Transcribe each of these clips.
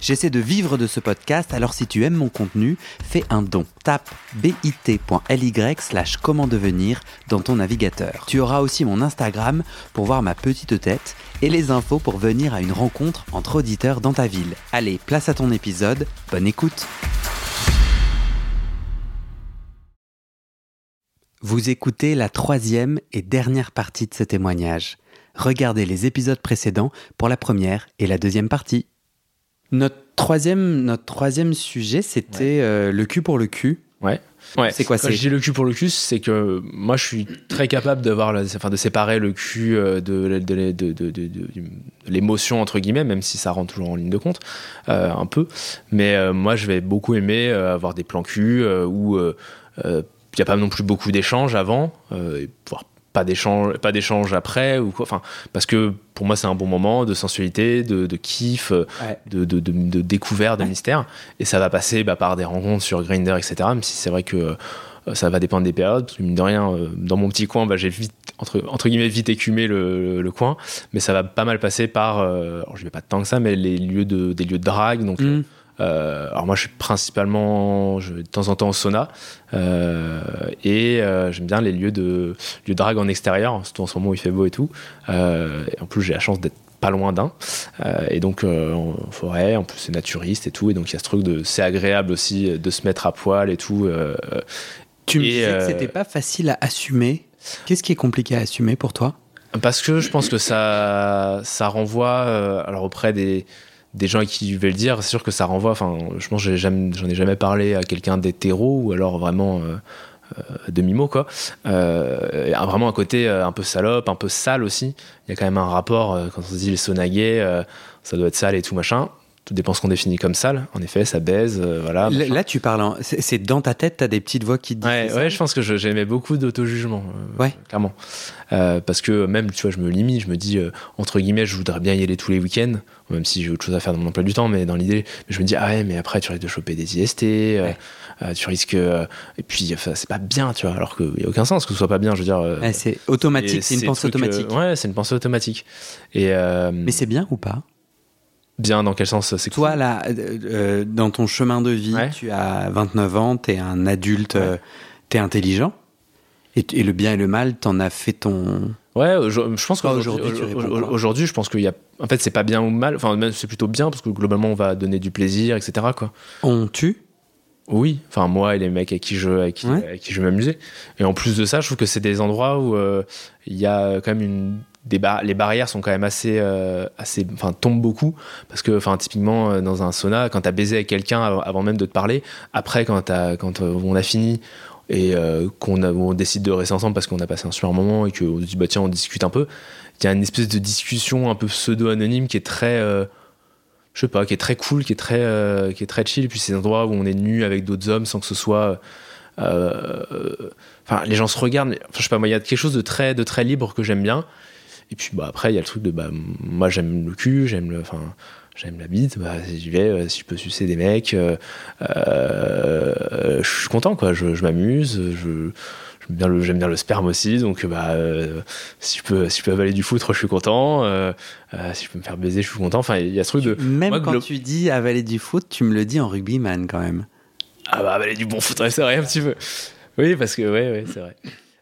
J'essaie de vivre de ce podcast, alors si tu aimes mon contenu, fais un don. Tape bit.ly slash comment devenir dans ton navigateur. Tu auras aussi mon Instagram pour voir ma petite tête et les infos pour venir à une rencontre entre auditeurs dans ta ville. Allez, place à ton épisode, bonne écoute Vous écoutez la troisième et dernière partie de ce témoignage. Regardez les épisodes précédents pour la première et la deuxième partie. Notre troisième, notre troisième sujet, c'était euh, le cul pour le cul. Ouais. Ouais. C'est quoi, Quand dis le cul pour le cul, c'est que moi je suis très capable d'avoir, enfin, de séparer le cul euh, de, de, de, de- l'émotion entre guillemets, même si ça rentre toujours en ligne de compte, euh, un peu. Mais euh, moi je vais beaucoup aimer euh, avoir des plans cul où il n'y a pas non plus beaucoup d'échanges avant, voire pas d'échange, pas d'échange après ou quoi. Enfin, parce que pour moi c'est un bon moment de sensualité, de, de kiff. euh, Ouais. de, de, de, découverte, de Ouais. mystère. Et ça va passer bah, par des rencontres sur Grindr, etc. Même si c'est vrai que euh, ça va dépendre des périodes. Parce que mine de rien, euh, dans mon petit coin, bah, j'ai vite, entre, entre guillemets, vite écumé le, le, le coin. Mais ça va pas mal passer par, alors je vais pas tant que ça, mais les lieux de, des lieux de drague. Donc, Mm. Euh, alors moi, je suis principalement, je vais de temps en temps au sauna. Euh, et euh, j'aime bien les lieux de, lieux de drague en extérieur, surtout en ce moment où il fait beau et tout. Et en plus, j'ai la chance d'être pas loin d'un. Et donc en forêt, en plus c'est naturiste et tout, et donc il y a ce truc de c'est agréable aussi de se mettre à poil et tout. Tu me Et, disais que c'était pas facile à assumer. Qu'est-ce qui est compliqué à assumer pour toi? Parce que je pense que ça, ça renvoie, alors auprès des, des gens qui vais le dire, c'est sûr que ça renvoie, enfin je pense que j'en ai jamais parlé à quelqu'un d'hétéro ou alors vraiment euh, euh, demi-mot quoi. Euh, vraiment un côté euh, un peu salope, un peu sale aussi. Il y a quand même un rapport, euh, quand on se dit les euh, ça doit être sale et tout machin. Tout dépend ce qu'on définit comme sale. En effet, ça baise, euh, voilà. Là, tu parles, en- c'est dans ta tête, t'as des petites voix qui te disent. Ouais, je pense que j'aimais beaucoup d'auto-jugement, euh, Ouais. clairement. Euh, parce que même, tu vois, je me limite, je me dis, entre guillemets, je voudrais bien y aller tous les week-ends, même si j'ai autre chose à faire dans mon emploi du temps, mais dans l'idée, je me dis, ah ouais, mais après, tu risques de choper des IST, Ouais. tu risques. et puis, enfin, c'est pas bien, tu vois, alors qu'il n'y a aucun sens que ce soit pas bien, je veux dire. c'est automatique, c'est une pensée automatique. ouais, c'est une pensée automatique. Et Mais c'est bien ou pas? Bien dans quel sens c'est Toi, là, euh, euh, dans ton chemin de vie, Ouais. tu as 29 ans, t'es un adulte, Ouais. euh, t'es intelligent. Et, et le bien et le mal, t'en as fait ton. Ouais, je pense qu'aujourd'hui, aujourd'hui, tu je pense qu'il y a, en fait, c'est pas bien ou mal. Enfin, c'est plutôt bien parce que globalement, on va donner du plaisir, etc. Quoi. On tue? Oui, enfin moi et les mecs avec qui je, avec qui, Ouais. avec qui je vais m'amuser. Et en plus de ça, je trouve que c'est des endroits où euh, il y a quand même une les barrières sont quand même assez euh, assez enfin tombent beaucoup parce que enfin typiquement euh, dans un sauna quand t'as baisé avec quelqu'un avant, même de te parler après quand t'as quand euh, on a fini et qu'on décide de rester ensemble parce qu'on a passé un super moment et qu'on dit bah tiens on discute un peu il y a une espèce de discussion un peu pseudo anonyme qui est très je sais pas, qui est très cool, qui est très, qui est très chill. Puis c'est un endroit où on est nu avec d'autres hommes sans que ce soit. Enfin, les gens se regardent. Enfin, je sais pas, moi, il y a quelque chose de très, de très libre que j'aime bien. Et puis, bah, après, il y a le truc de, bah, moi, j'aime le cul, j'aime le, enfin, j'aime la bite. Bah, si j'y vais, euh, si je peux sucer des mecs, euh, euh, je suis content, quoi. Je, je m'amuse, je. J'aime bien, le, j'aime bien le sperme aussi, donc bah, si, je peux, si je peux avaler du foutre, je suis content. Si je peux me faire baiser, je suis content. Enfin, il y a ce truc de. Même moi, quand tu dis avaler du foot, tu me le dis en rugbyman quand même. Ah bah avaler du bon foot, ouais, c'est vrai un petit peu. Oui, parce que ouais, ouais, c'est vrai.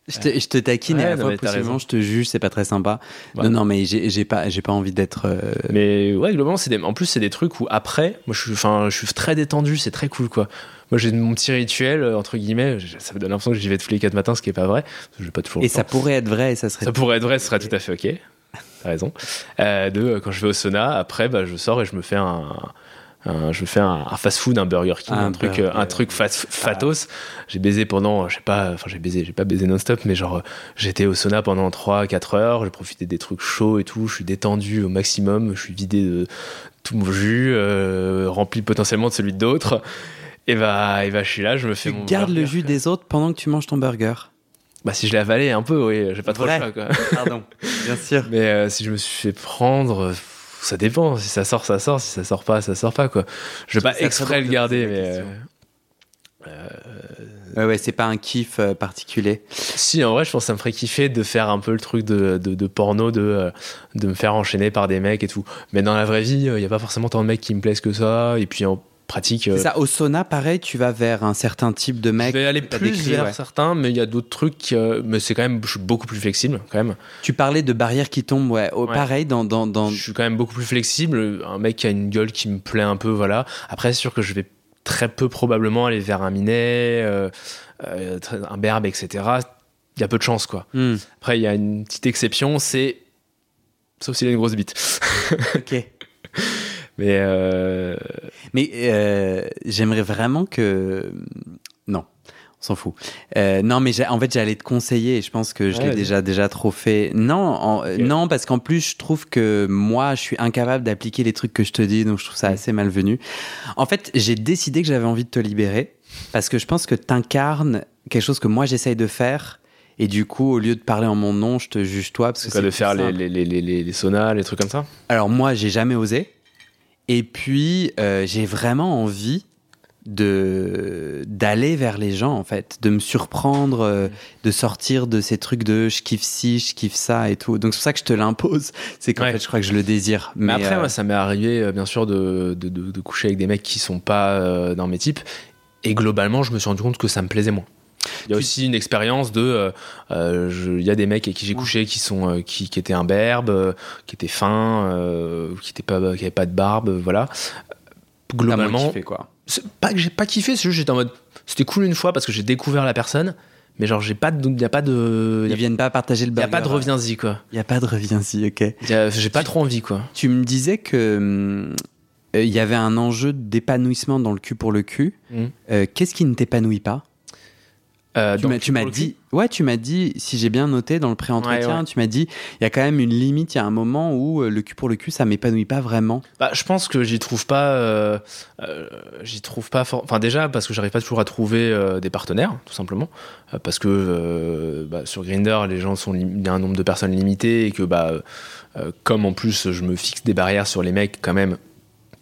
Je te, je te taquine et à la fois possiblement je te juge, c'est pas très sympa. Ouais. Non, non, mais j'ai pas, j'ai pas envie d'être. euh, Mais ouais, globalement, c'est des... en plus, c'est des trucs où après, moi, je suis, enfin, je suis très détendu, c'est très cool, quoi. Moi, j'ai mon petit rituel, euh, entre guillemets, ça me donne l'impression que j'y vais tous les quatre matins, ce qui est pas vrai. Je pas toujours. Et ça pourrait être vrai et ça serait. Ça pourrait être vrai, ce serait tout à fait ok. T'as raison. Euh, de, euh, quand je vais au sauna, après, bah, je sors et je me fais un. Un- je me fais un, un fast-food, un Burger King, Un un, truc, burger. euh, un truc fat- fatos. J'ai baisé pendant, je sais pas, enfin j'ai baisé, j'ai pas baisé non-stop, mais genre euh, j'étais au sauna pendant 3-4 heures, j'ai profité des trucs chauds et tout, je suis détendu au maximum, je suis vidé de tout mon jus, euh, rempli potentiellement de celui d'autres. Et bah, et bah, je suis là, je me fais Tu mon. gardes le jus quoi. des autres pendant que tu manges ton burger? Bah, si je l'ai avalé un peu, oui, j'ai pas trop Vrai. le choix, quoi. Pardon, bien sûr. Mais euh, si je me suis fait prendre, euh, ça dépend. Si ça sort, ça sort. Si ça sort pas, ça sort pas, quoi. Je vais pas exprès le garder, mais. Euh, ouais, ouais, c'est pas un kiff euh, particulier. Si, en vrai, je pense que ça me ferait kiffer de faire un peu le truc de, de, porno, de, euh, de me faire enchaîner par des mecs et tout. Mais dans la vraie vie, il n'y a pas forcément tant de mecs qui me plaisent que ça. Et puis en pratique. C'est ça, au sauna, pareil, tu vas vers un certain type de mec. Je vais aller plus vers certains, mais il y a d'autres trucs. mais c'est quand même, je suis beaucoup plus flexible, quand même. Tu parlais de barrières qui tombent, ouais. Pareil, dans, dans, dans. Je suis quand même beaucoup plus flexible. Un mec qui a une gueule qui me plaît un peu, voilà. Après, c'est sûr que je vais très peu probablement aller vers un minet, euh, euh, un berbe, etc. Il y a peu de chance, quoi. Hmm. Après, il y a une petite exception, c'est. Sauf s'il a une grosse bite. ok. Mais. Euh, Mais j'aimerais vraiment que. Non s'en fout. Euh, non, mais en fait, j'allais te conseiller. Je pense que je l'ai déjà, déjà trop fait. Non, non, parce qu'en plus, je trouve que moi, je suis incapable d'appliquer les trucs que je te dis, donc je trouve ça assez malvenu. En fait, j'ai décidé que j'avais envie de te libérer parce que je pense que tu incarnes quelque chose que moi, j'essaye de faire. Et du coup, au lieu de parler en mon nom, je te juge toi. Parce que c'est de faire les, les, les, les, les saunas, les trucs comme ça? Alors, moi, j'ai jamais osé. Et puis, euh, j'ai vraiment envie de d'aller vers les gens en fait, de me surprendre, euh, de sortir de ces trucs de je kiffe ci, je kiffe ça et tout. Donc c'est pour ça que je te l'impose. C'est qu'en fait je crois que je le désire. Mais, après euh, moi ça m'est arrivé bien sûr de, de, de, coucher avec des mecs qui sont pas dans mes types et globalement je me suis rendu compte que ça me plaisait moins. Il y a aussi une expérience de, il y a des mecs avec qui j'ai couché qui sont, qui, qui, étaient imberbes, qui étaient fins, qui étaient pas, qui avaient pas de barbe, voilà. Globalement, kiffé, quoi pas que j'ai pas kiffé, c'est juste j'étais en mode c'était cool une fois parce que j'ai découvert la personne, mais genre j'ai pas de y a pas de ils viennent pas partager le Il y a pas de reviens-y quoi. Il y a pas de reviens-y, OK. J'ai pas trop envie quoi. Tu me disais que euh, il y avait un enjeu d'épanouissement dans le cul pour le cul. Mmh. Euh, qu'est-ce qui ne t'épanouit pas? Euh, tu m'as dit, ouais, tu m'as dit, si j'ai bien noté dans le pré-entretien, tu m'as dit, il y a quand même une limite, il y a un moment où euh, le cul pour le cul, ça m'épanouit pas vraiment. Bah, je pense que j'y trouve pas, euh, j'y trouve pas, enfin déjà parce que j'arrive pas toujours à trouver des partenaires, tout simplement, parce que bah, sur Grinder, les gens sont, il y a un nombre de personnes limité et que bah, comme en plus je me fixe des barrières sur les mecs quand même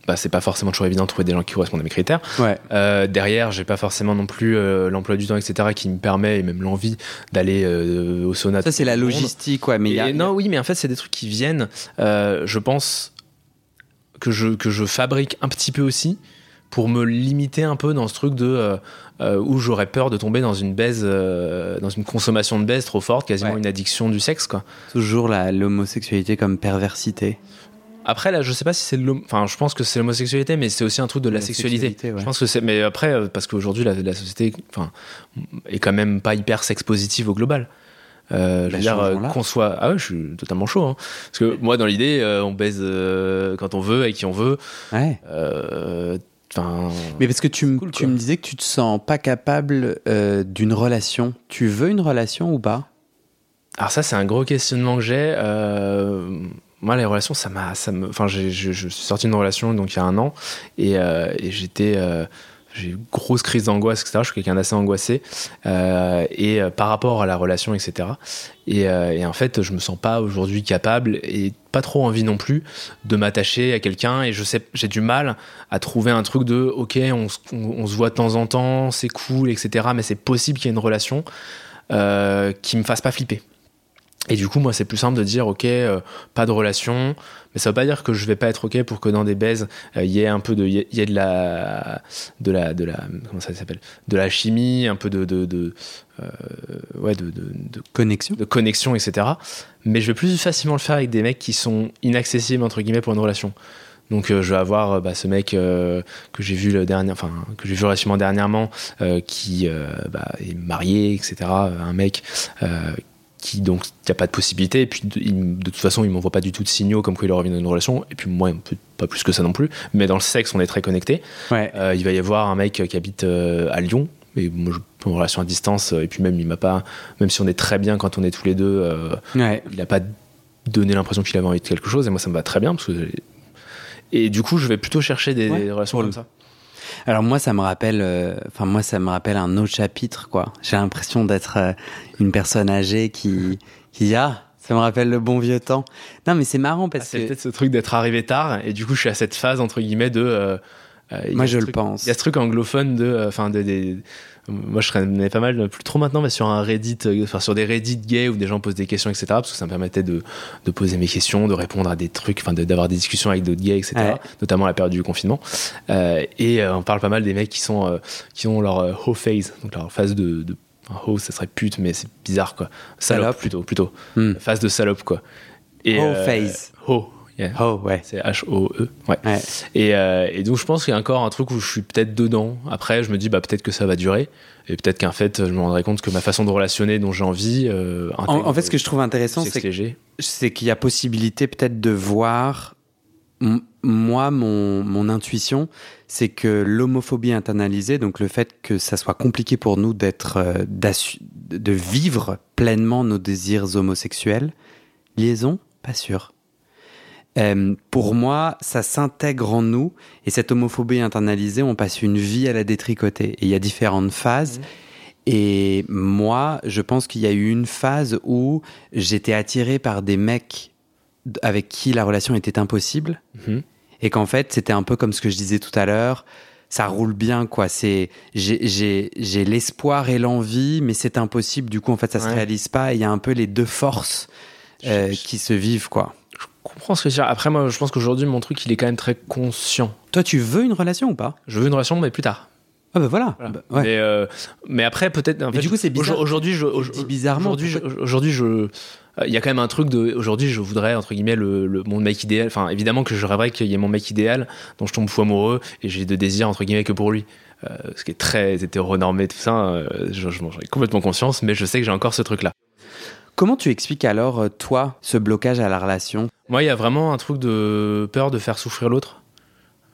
bah, c'est pas forcément toujours évident de trouver des gens qui correspondent à mes critères. Ouais. Euh, derrière, j'ai pas forcément non plus euh, l'emploi du temps, etc., qui me permet et même l'envie d'aller euh, au sauna. Ça, c'est la logistique, ouais. Mais y a, non, oui, mais en fait, c'est des trucs qui viennent, je pense, que je, que je fabrique un petit peu aussi pour me limiter un peu dans ce truc de où j'aurais peur de tomber dans une baise, dans une consommation de baise trop forte, quasiment une addiction du sexe, quoi. Toujours l'homosexualité comme perversité. Après là, je sais pas si c'est enfin, je pense que c'est l'homosexualité, mais c'est aussi un truc de la, sexualité. Je pense que c'est, mais après, euh, parce qu'aujourd'hui la, la, société, enfin, est quand même pas hyper sex positive au global. Euh, je veux dire euh, qu'on soit, ah ouais, je suis totalement chaud. Hein. Parce que moi, dans l'idée, euh, on baise quand on veut, avec qui on veut. Ouais. mais parce que tu, tu me disais que tu te sens pas capable d'une relation. Tu veux une relation ou pas? Alors ça, c'est un gros questionnement que j'ai moi, les relations, ça m'a, ça me, enfin, je, suis sorti d'une relation donc il y a un an et, euh, j'étais, euh, j'ai eu une grosse crise d'angoisse, etc. Je suis quelqu'un d'assez angoissé euh, et par rapport à la relation, etc. Et, en fait, je me sens pas aujourd'hui capable et pas trop envie non plus de m'attacher à quelqu'un et je sais, j'ai du mal à trouver un truc de, ok, on, on se voit de temps en temps, c'est cool, etc. Mais c'est possible qu'il y ait une relation qui me fasse pas flipper. Et du coup, moi, c'est plus simple de dire, ok, euh, pas de relation, mais ça veut pas dire que je vais pas être ok pour que dans des baises, il euh, y ait un peu de, y, ait de la, de la, de la, comment ça s'appelle, de la chimie, un peu de, de, de euh, ouais, de, de, connexion, de connexion, etc. Mais je vais plus facilement le faire avec des mecs qui sont inaccessibles entre guillemets pour une relation. Donc je vais avoir bah, ce mec que j'ai vu le dernier, enfin que j'ai vu relativement dernièrement, qui bah, est marié, etc. Un mec qui donc il n'y a pas de possibilité. Et puis de, toute façon il m'envoie pas du tout de signaux comme quoi il aurait dans une relation. Et puis moi pas plus que ça non plus. Mais dans le sexe on est très connecté euh, il va y avoir un mec qui habite euh, à Lyon. Et moi je en relation à distance et puis même il m'a pas même si on est très bien quand on est tous les deux euh, il n'a pas donné l'impression qu'il avait envie de quelque chose. Et moi ça me va très bien parce que et du coup je vais plutôt chercher des, relations comme ça alors moi, ça me rappelle, euh, enfin moi, ça me rappelle un autre chapitre, quoi. J'ai l'impression d'être euh, une personne âgée qui, qui a, Ça me rappelle le bon vieux temps. Non, mais c'est marrant Ah, parce c'est que. peut-être ce truc d'être arrivé tard et du coup je suis à cette phase entre guillemets de. euh, euh, Moi, je le pense. Il y a ce truc anglophone de, euh, enfin, de, moi je traînais pas mal, plus trop maintenant, mais sur un Reddit, euh, enfin sur des Reddit gays où des gens posent des questions, etc. Parce que ça me permettait de, de poser mes questions, de répondre à des trucs, enfin, de- d'avoir des discussions avec d'autres gays, etc. Ouais. Notamment à la période du confinement. Euh, et euh, on parle pas mal des mecs qui sont, euh, qui ont leur ho phase, donc leur phase de, de ho, ça serait pute, mais c'est bizarre quoi. Salope, Salope. plutôt, plutôt. Hmm. Phase de salope quoi. Et, Ho phase. Ho, yeah. Oh, ouais. C'est H-O-E. Ouais. Ouais. Et, euh, et donc je pense qu'il y a encore un truc où je suis peut-être dedans. Après, je me dis bah peut-être que ça va durer. Et peut-être qu'en fait, je me rendrai compte que ma façon de relationner dont j'ai envie. euh, En, fait, ce que je trouve intéressant, c'est qu'il y a possibilité peut-être de voir. Moi, mon, mon intuition, c'est que l'homophobie internalisée, donc le fait que ça soit compliqué pour nous d'être, euh, de vivre pleinement nos désirs homosexuels, liaison, pas sûr. Euh, pour moi, ça s'intègre en nous et cette homophobie internalisée, on passe une vie à la détricoter. Et il y a différentes phases. Et moi, je pense qu'il y a eu une phase où j'étais attiré par des mecs avec qui la relation était impossible Mhm. et qu'en fait, c'était un peu comme ce que je disais tout à l'heure. Ça roule bien, quoi. C'est j'ai- j'ai j'ai l'espoir et l'envie, mais c'est impossible. Du coup, en fait, ça se Ouais. réalise pas. Il y a un peu les deux forces euh, qui se vivent, quoi. Je comprends ce que tu veux dire. Après, moi, je pense qu'aujourd'hui, mon truc, il est quand même très conscient. Toi, tu veux une relation ou pas? Je veux une relation, mais plus tard. Ah bah voilà. Voilà. Bah, ouais. Mais, euh, mais après, peut-être. en Mais fait, du coup, c'est bizarre. Aujourd'hui, je, bizarrement, Aujourd'hui, je, aujourd'hui, je, euh, il y a quand même un truc de. Aujourd'hui, je voudrais entre guillemets le, le- mon mec idéal. Enfin, évidemment que je rêverais qu'il y ait mon mec idéal dont je tombe fou amoureux et j'ai de désir entre guillemets que pour lui. Euh, ce qui est très hétéronormé, tout ça. euh, je- je- j'en ai complètement conscience, mais je sais que j'ai encore ce truc-là. Comment tu expliques alors, toi, ce blocage à la relation? Moi, il y a vraiment un truc de peur de faire souffrir l'autre.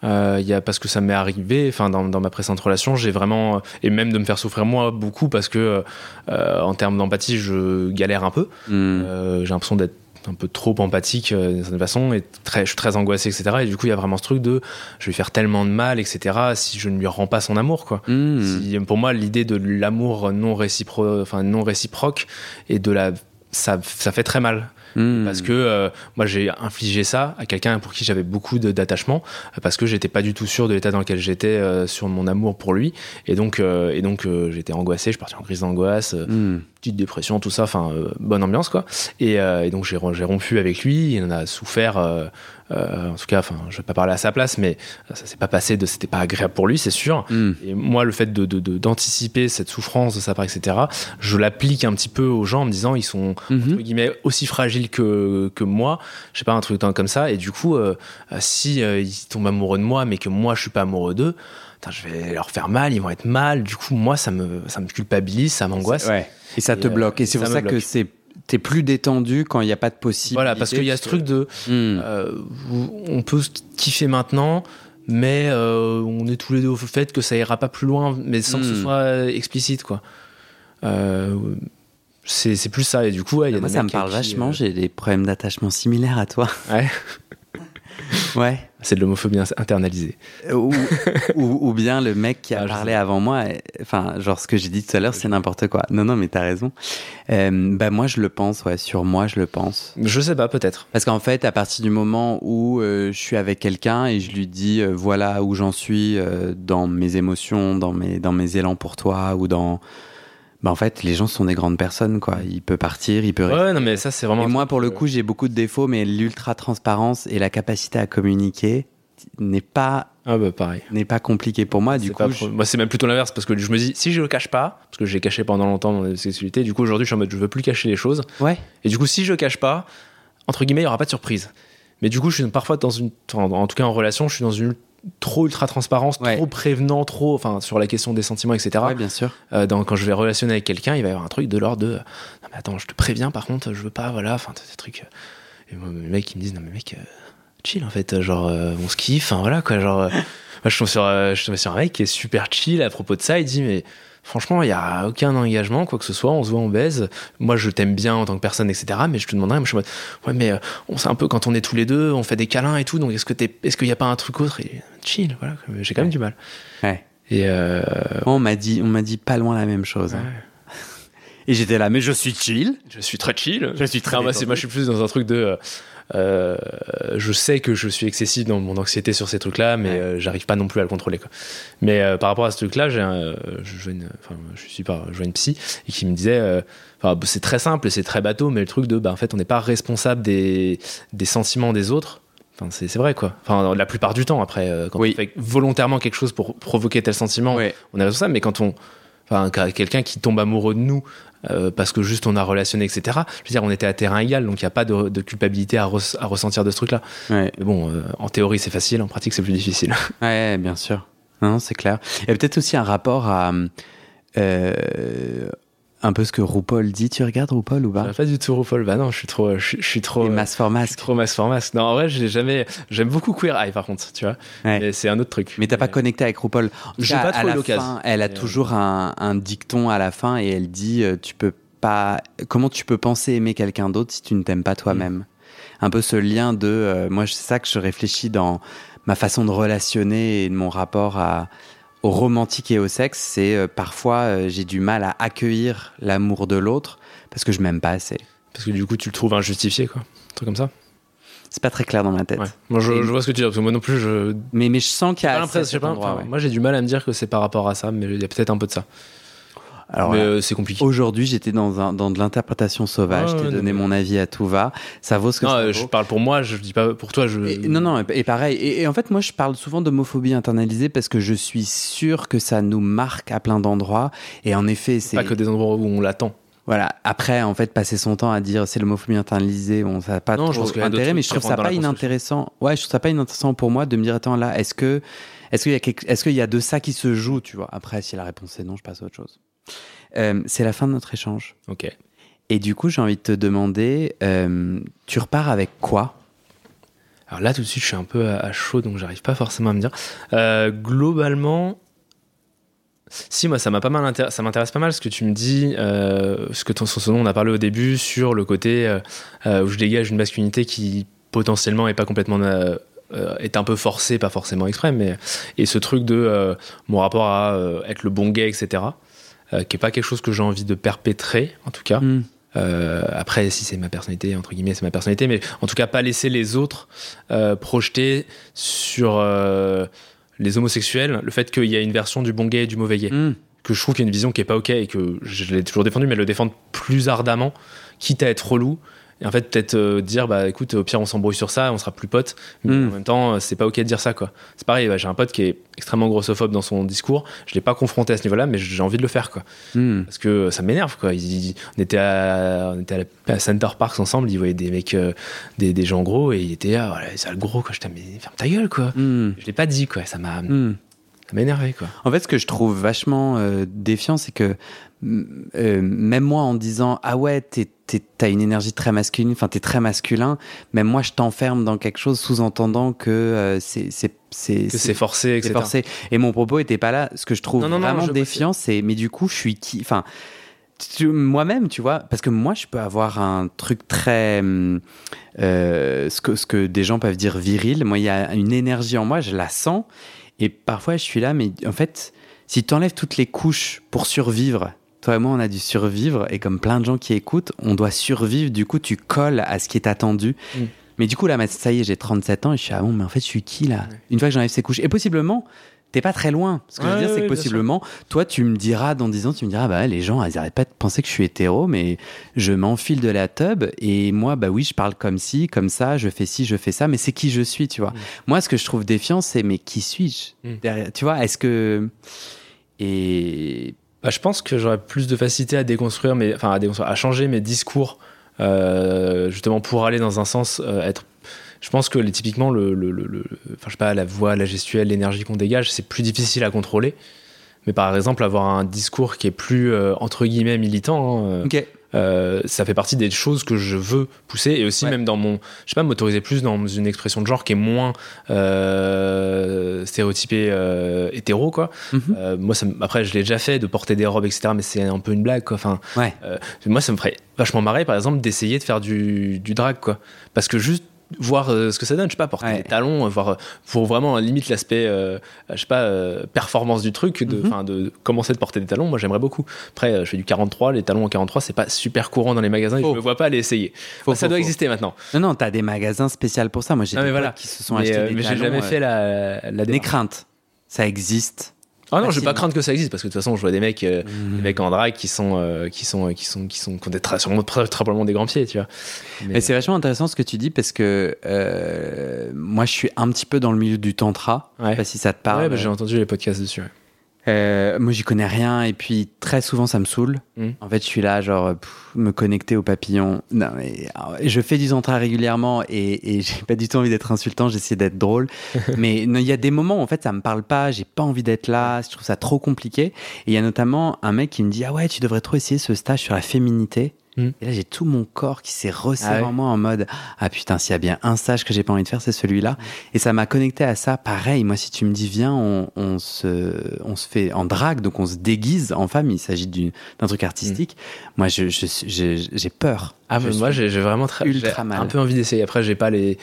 Euh, il y a parce que ça m'est arrivé, enfin dans, dans ma précédente relation, j'ai vraiment et même de me faire souffrir moi beaucoup parce que euh, en termes d'empathie, je galère un peu. Hmm. Euh, j'ai l'impression d'être un peu trop empathique euh, d'une certaine façon et très, je suis très angoissé, etc. Et du coup, il y a vraiment ce truc de je vais lui faire tellement de mal, etc. si je ne lui rends pas son amour, quoi. Hmm. Si- pour moi, l'idée de l'amour non, récipro enfin, non réciproque et de la. Ça, ça fait très mal. Hmm. Parce que euh, moi, j'ai infligé ça à quelqu'un pour qui j'avais beaucoup d'attachement, parce que j'étais pas du tout sûr de l'état dans lequel j'étais euh, sur mon amour pour lui. Et donc, euh, et donc j'étais angoissé, je parti en crise d'angoisse. Hmm. petite dépression, tout ça, enfin bonne ambiance quoi. Et, et donc j'ai rompu avec lui, il en a souffert, en tout cas, enfin je vais pas parler à sa place, mais ça s'est pas passé, de, c'était pas agréable pour lui, c'est sûr. Hmm. Et moi, le fait de, de- de- d'anticiper cette souffrance de sa part, etc., je l'applique un petit peu aux gens en me disant ils sont entre guillemets aussi fragiles que, que moi, je sais pas un truc comme ça. Et du coup, euh, euh, si euh, ils tombent amoureux de moi, mais que moi je suis pas amoureux d'eux. putain, Je vais leur faire mal, ils vont être mal. Du coup, moi, ça me, ça me culpabilise, ça m'angoisse. Ouais. Et ça te euh, bloque. Et c'est pour ça que c'est t'es plus détendu quand il n'y a pas de possibilité. Voilà, parce qu'il y a ce truc de. Hmm. euh, on peut kiffer maintenant, mais euh, on est tous les deux au fait que ça ira pas plus loin, mais sans que ce Hmm. soit euh, explicite, quoi. Euh, c'est plus ça, et du coup, ouais, il y a Moi, des ça me parle qui, vachement. J'ai des problèmes d'attachement similaires à toi. ouais, Ouais. c'est de l'homophobie in- internalisée. ou, ou, ou bien le mec qui a Ah, parlé avant moi, enfin, genre ce que j'ai dit tout à l'heure, c'est n'importe quoi. Non, non, mais t'as raison. Euh, bah, moi, je le pense, ouais, sur moi, je le pense. Je sais pas, peut-être. Parce qu'en fait, à partir du moment où euh, je suis avec quelqu'un et je lui dis, euh, voilà où j'en suis euh, dans mes émotions, dans mes, dans mes élans pour toi, ou dans. Bah, en fait, les gens sont des grandes personnes, quoi. Il peut partir, il peut rester. Ouais, non, mais ça, c'est vraiment. Et moi, pour le coup, j'ai beaucoup de défauts, mais l'ultra transparence et la capacité à communiquer n'est pas Ah, bah, pareil. n'est pas compliqué pour moi. Du coup, pas je- moi c'est même plutôt l'inverse parce que je me dis si je le cache pas parce que j'ai caché pendant longtemps mon sexualité du coup aujourd'hui je suis en mode je veux plus cacher les choses ouais. et du coup si je cache pas entre guillemets il y aura pas de surprise mais du coup je suis parfois dans une en tout cas en relation je suis dans une trop ultra transparence Ouais. trop prévenant trop enfin sur la question des sentiments etc Ouais, bien sûr. Euh, dans, quand je vais relationner avec quelqu'un il va y avoir un truc de l'ordre de non mais attends je te préviens par contre je veux pas voilà enfin ces trucs et moi, les mecs ils me disent non mais mec euh, chill en fait genre euh, on se kiffe enfin voilà quoi genre euh, moi je tombe sur euh, je tombe sur un mec qui est super chill à propos de ça il dit mais franchement il y a aucun engagement quoi que ce soit on se voit on baise moi je t'aime bien en tant que personne etc mais je te demanderais moi je suis en mode ouais mais euh, on sait un peu quand on est tous les deux on fait des câlins et tout donc est-ce que t'es est-ce qu'il y a pas un truc autre et chill voilà j'ai quand même du mal Ouais. et euh, Moi, on m'a dit, on m'a dit pas loin la même chose. hein. Et j'étais là, mais je suis chill. Je suis très chill. Je suis très c'est- moi, je suis plus dans un truc de. euh, euh, je sais que je suis excessif dans mon anxiété sur ces trucs-là, mais Ouais. euh, j'arrive pas non plus à le contrôler. Quoi. Mais euh, par rapport à ce truc-là, j'ai un- je, jouais une, enfin, je suis pas, je jouais une psy et qui me disait, euh, enfin, c'est très simple, et c'est très bateau, mais le truc de, bah, en fait, on n'est pas responsable des, des sentiments des autres. Enfin, c'est c'est vrai quoi. Enfin, la plupart du temps, après, euh, quand Oui. on fait volontairement quelque chose pour provoquer tel sentiment, Ouais. on est responsable. Mais quand on, enfin, quelqu'un qui tombe amoureux de nous euh, parce que juste on a relationné, etc. Je veux dire, on était à terrain égal, donc il n'y a pas de, de culpabilité à, res- à ressentir de ce truc-là. Ouais, Mais bon, euh, en théorie c'est facile, en pratique c'est plus difficile. ouais bien sûr. Non, c'est clair. Il y a peut-être aussi un rapport à euh, un peu ce que RuPaul dit. Tu regardes RuPaul ou pas pas du tout RuPaul. Bah non, je suis trop, je, suis- je suis trop. Euh, masques for trop masque for. Non, en vrai, j'ai jamais. J'aime beaucoup Queer Eye par contre, tu vois. Ouais. C'est un autre truc. Mais t'as pas connecté avec RuPaul. J'ai pas l'occasion. fin, Elle a euh, toujours un, un dicton à la fin et elle dit euh, tu peux pas. Comment tu peux penser aimer quelqu'un d'autre si tu ne t'aimes pas toi-même? Un peu ce lien de. euh, moi, c'est ça que je réfléchis dans ma façon de relationner et de mon rapport à, au romantique et au sexe. C'est euh, parfois euh, j'ai du mal à accueillir l'amour de l'autre parce que je m'aime pas assez. Parce que du coup, tu le trouves injustifié, quoi. Un truc comme ça. C'est pas très clair dans ma tête. Ouais. Moi, je, Et- je vois ce que tu dis, parce que moi non plus, je. Mais, mais je sens qu'il y a. endroit, ouais. Moi, j'ai du mal à me dire que c'est par rapport à ça, mais il y a peut-être un peu de ça. Alors, mais euh, c'est compliqué. Aujourd'hui, j'étais dans, un, dans de l'interprétation sauvage. Ah, je t'ai donné non, mon avis à tout va. Ça vaut ce que non, ça euh, vaut. je parle pour moi, je dis pas pour toi. Je... Et- non, non, et, pareil. Et, et en fait, moi, je parle souvent d'homophobie internalisée parce que je suis sûr que ça nous marque à plein d'endroits. Et en effet, c'est. Pas que des endroits où on l'attend. Voilà. Après, en fait, passer son temps à dire c'est l'homophobie internalisée, bon, ça n'a pas Non, trop je pense qu'il y a d'autres intérêt, mais je trouve ça pas inintéressant. Ouais, je trouve ça pas inintéressant pour moi de me dire attends là, est-ce que, est-ce qu'il y a quelque- est-ce qu'il y a de ça qui se joue, tu vois? Après, si la réponse est non, je passe à autre chose. Euh, c'est la fin de notre échange. Ok. Et du coup, j'ai envie de te demander, euh, tu repars avec quoi? Alors là, tout de suite, je suis un peu à, à chaud, donc j'arrive pas forcément à me dire. Euh, globalement, si moi, ça m'a pas mal ça m'intéresse pas mal ce que tu me dis, euh, ce que ton, dont on a parlé au début sur le côté euh, où je dégage une masculinité qui potentiellement est pas complètement euh, est un peu forcée, pas forcément exprès, mais et ce truc de mon rapport à être le bon gay, etc. euh, qui est pas quelque chose que j'ai envie de perpétrer, en tout cas. Hmm. Euh, après, si c'est ma personnalité, entre guillemets, c'est ma personnalité, mais en tout cas, pas laisser les autres euh, projeter sur les homosexuels le fait qu'il y a une version du bon gay et du mauvais gay. Hmm. Que je trouve qu'il y a une vision qui est pas ok et que je l'ai toujours défendu, mais le défendre plus ardemment, quitte à être relou. Et en fait, peut-être euh, dire, bah écoute, au pire, on s'embrouille sur ça, on sera plus potes. Mais Mm. en même temps, euh, c'est pas ok de dire ça, quoi. C'est pareil, bah, j'ai un pote qui est extrêmement grossophobe dans son discours. Je l'ai pas confronté à ce niveau-là, mais j'ai envie de le faire, quoi Hmm. parce que ça m'énerve quoi Il- il- on était à on était à, la- à Center Parks ensemble il voyait des mecs euh, des, des gens gros et il était ah voilà c'est le gros quoi je mais ferme ta gueule quoi Hmm. je l'ai pas dit quoi ça m'a Hmm. Ça m'a énervé quoi En fait, ce que je trouve vachement euh, défiant, c'est que mm, euh, même moi, en disant ah ouais, t'as une énergie très masculine, enfin t'es très masculin, même moi, je t'enferme dans quelque chose, sous-entendant que euh, c'est forcé etc forcé. Et mon propos était pas là. Ce que je trouve Non, non, non, vraiment je- défiant, c'est mais du coup, je suis qui Enfin, moi-même, tu vois, parce que moi, je peux avoir un truc très hum, euh, ce que ce que des gens peuvent dire viril. Moi, il y a une énergie en moi, je la sens. Et parfois, je suis là, mais en fait, si tu enlèves toutes les couches pour survivre, toi et moi, on a dû survivre, et comme plein de gens qui écoutent, on doit survivre. Du coup, tu colles à ce qui est attendu. Mm. Mais du coup, là, ça y est, j'ai 37 ans, et je suis, ah bon, mais en fait, je suis qui, là? Une fois que j'enlève ces couches. Et possiblement, t'es pas très loin. Ce que je veux Ouais, dire, c'est que possiblement, toi, tu me diras, dans 10 ans, tu me diras, bah, les gens, ils arrêtent pas de penser que je suis hétéro, mais je m'enfile de la tub, et moi, bah oui, je parle comme ci, comme ça, je fais ci, je fais ça, mais c'est qui je suis, tu vois. Mm. Moi, ce que je trouve défiant, c'est, mais qui suis-je Mm. derrière Tu vois, est-ce que. Et. Bah, je pense que j'aurais plus de facilité à déconstruire mes enfin à déconstruire à changer mes discours euh, justement pour aller dans un sens euh, être je pense que les- typiquement le, le, le- le- enfin je sais pas la voix la gestuelle l'énergie qu'on dégage c'est plus difficile à contrôler mais par exemple avoir un discours qui est plus euh, entre guillemets militant hein, euh. Euh, ça fait partie des choses que je veux pousser et aussi Ouais. même dans mon je sais pas m'autoriser plus dans une expression de genre qui est moins euh, stéréotypée hétéro quoi Mhm. Moi ça, après je l'ai déjà fait de porter des robes etc mais c'est un peu une blague quoi enfin Ouais. moi ça me ferait vachement marrer par exemple d'essayer de faire du, du drag quoi parce que juste voir ce que ça donne. Je sais pas, porter des talons, voir pour vraiment limite l'aspect, je sais pas, performance du truc, de, mhm. de commencer de porter des talons. Moi, j'aimerais beaucoup. Après, je fais du 43, les talons en 43, c'est pas super courant dans les magasins. Et je me vois pas aller essayer. ça doit exister maintenant. Non, non, t'as des magasins spéciaux pour ça. Moi, j'ai des voilà. qui se sont achetés des mais j'ai jamais fait la, la crainte. Ça existe. Ah non, je vais pas craindre que ça existe parce que de toute façon, je vois des mecs, euh, mmh. des mecs en drague qui sont, euh, qui sont, qui sont, qui sont, qui ont des sûrement très, probablement des grands pieds, tu vois. Mais c'est vachement intéressant ce que tu dis parce que euh, moi, je suis un petit peu dans le milieu du tantra. Ouais. Je sais pas si ça te parle. Ouais, bah, j'ai entendu les podcasts dessus. Euh, moi, j'y connais rien et puis très souvent, ça me saoule. Hmm. En fait, je suis là, genre, me connecter aux papillons. Non, mais je fais du tantra régulièrement et, et j'ai pas du tout envie d'être insultant. J'essaie d'être drôle, mais il y a des moments où en fait, ça me parle pas. J'ai pas envie d'être là. Je trouve ça trop compliqué. Et il y a notamment un mec qui me dit, ah ouais, tu devrais trop essayer ce stage sur la féminité. Mm. Et là, j'ai tout mon corps qui s'est resserré ah en moi en mode Ah putain, s'il y a bien un stage que j'ai pas envie de faire, c'est celui-là. Et ça m'a connecté à ça. Pareil, moi, si tu me dis Viens, on, se, on se fait en drague, donc on se déguise en femme, il s'agit d'un truc artistique. Mm. Moi, j'ai je, peur. Ah, mais moi, j'ai vraiment très, ultra mal. un peu envie d'essayer. Après, j'ai pas les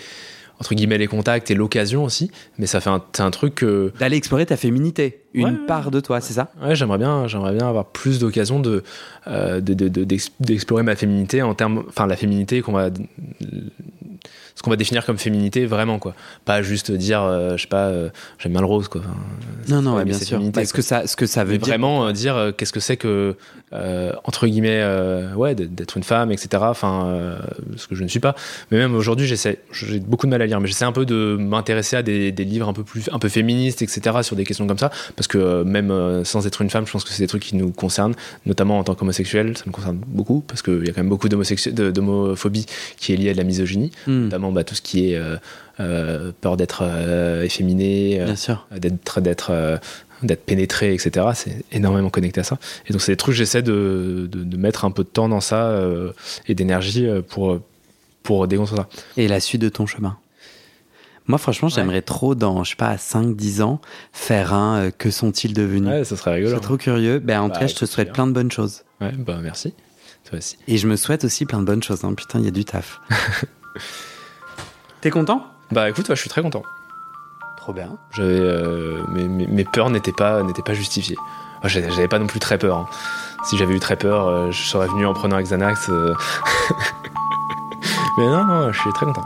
entre guillemets les contacts et l'occasion aussi mais ça fait un, un truc d'aller explorer ta féminité une part de toi c'est ça? Ouais j'aimerais bien j'aimerais bien avoir plus d'occasion de euh, d'explorer ma féminité en termes enfin la féminité qu'on va ce qu'on va définir comme féminité vraiment quoi. Pas juste dire euh, je sais pas euh, j'aime bien le rose quoi. Non non bien sûr. bah, ce que ça ce que ça veut dire vraiment dire qu'est-ce que c'est que entre guillemets ouais d'être une femme etc enfin ce que je ne suis pas. Mais même aujourd'hui j'essaie j'ai beaucoup de mal à lire mais j'essaie un peu de m'intéresser à des, des, livres un peu plus un peu féministes etc sur des questions comme ça parce que même sans être une femme je pense que c'est des trucs qui nous concernent notamment en tant qu'homosexuel ça me concerne beaucoup parce qu'il y a quand même beaucoup d'homophobie qui est liée à de la misogynie hmm. notamment bah, tout ce qui est euh, euh, peur d'être euh, efféminé, d'être d'être d'être pénétré, etc. C'est énormément connecté à ça. Et donc c'est des trucs j'essaie de, de, mettre un peu de temps dans ça et d'énergie pour pour déconstruire ça. Et la suite de ton chemin? Moi, franchement, j'aimerais trop, dans, je sais pas, 5-10 ans, faire un Que sont-ils devenus? Ouais, ça serait rigolo. C'est trop curieux. Ben, en tout bah, cas, je te souhaite plein de bonnes choses. Ouais, bah merci. Toi aussi. Et je me souhaite aussi plein de bonnes choses. Hein. Putain, il y a du taf. T'es content? Bah écoute, je suis très content. Trop bien. J'avais, euh, mes, peurs n'étaient pas, n'étaient pas justifiées. J'avais pas non plus très peur. Hein. Si j'avais eu très peur, euh, je serais venu en prenant un Xanax. Euh. Mais non, non, je suis très content.